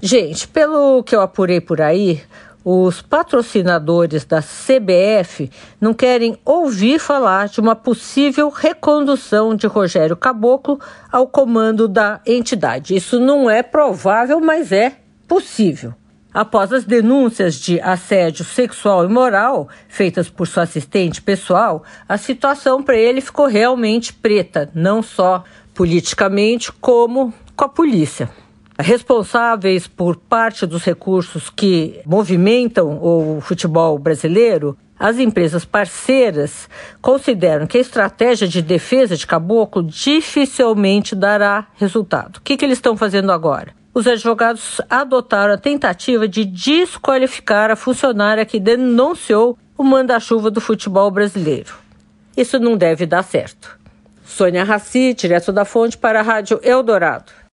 Gente, pelo que eu apurei por aí, os patrocinadores da CBF não querem ouvir falar de uma possível recondução de Rogério Caboclo ao comando da entidade. Isso não é provável, mas é possível. Após as denúncias de assédio sexual e moral feitas por sua assistente pessoal, a situação para ele ficou realmente preta, não só politicamente, como com a polícia responsáveis por parte dos recursos que movimentam o futebol brasileiro, as empresas parceiras consideram que a estratégia de defesa de caboclo dificilmente dará resultado. O que, que eles estão fazendo agora? Os advogados adotaram a tentativa de desqualificar a funcionária que denunciou o manda-chuva do futebol brasileiro. Isso não deve dar certo. Sônia Raci, direto da Fonte, para a Rádio Eldorado.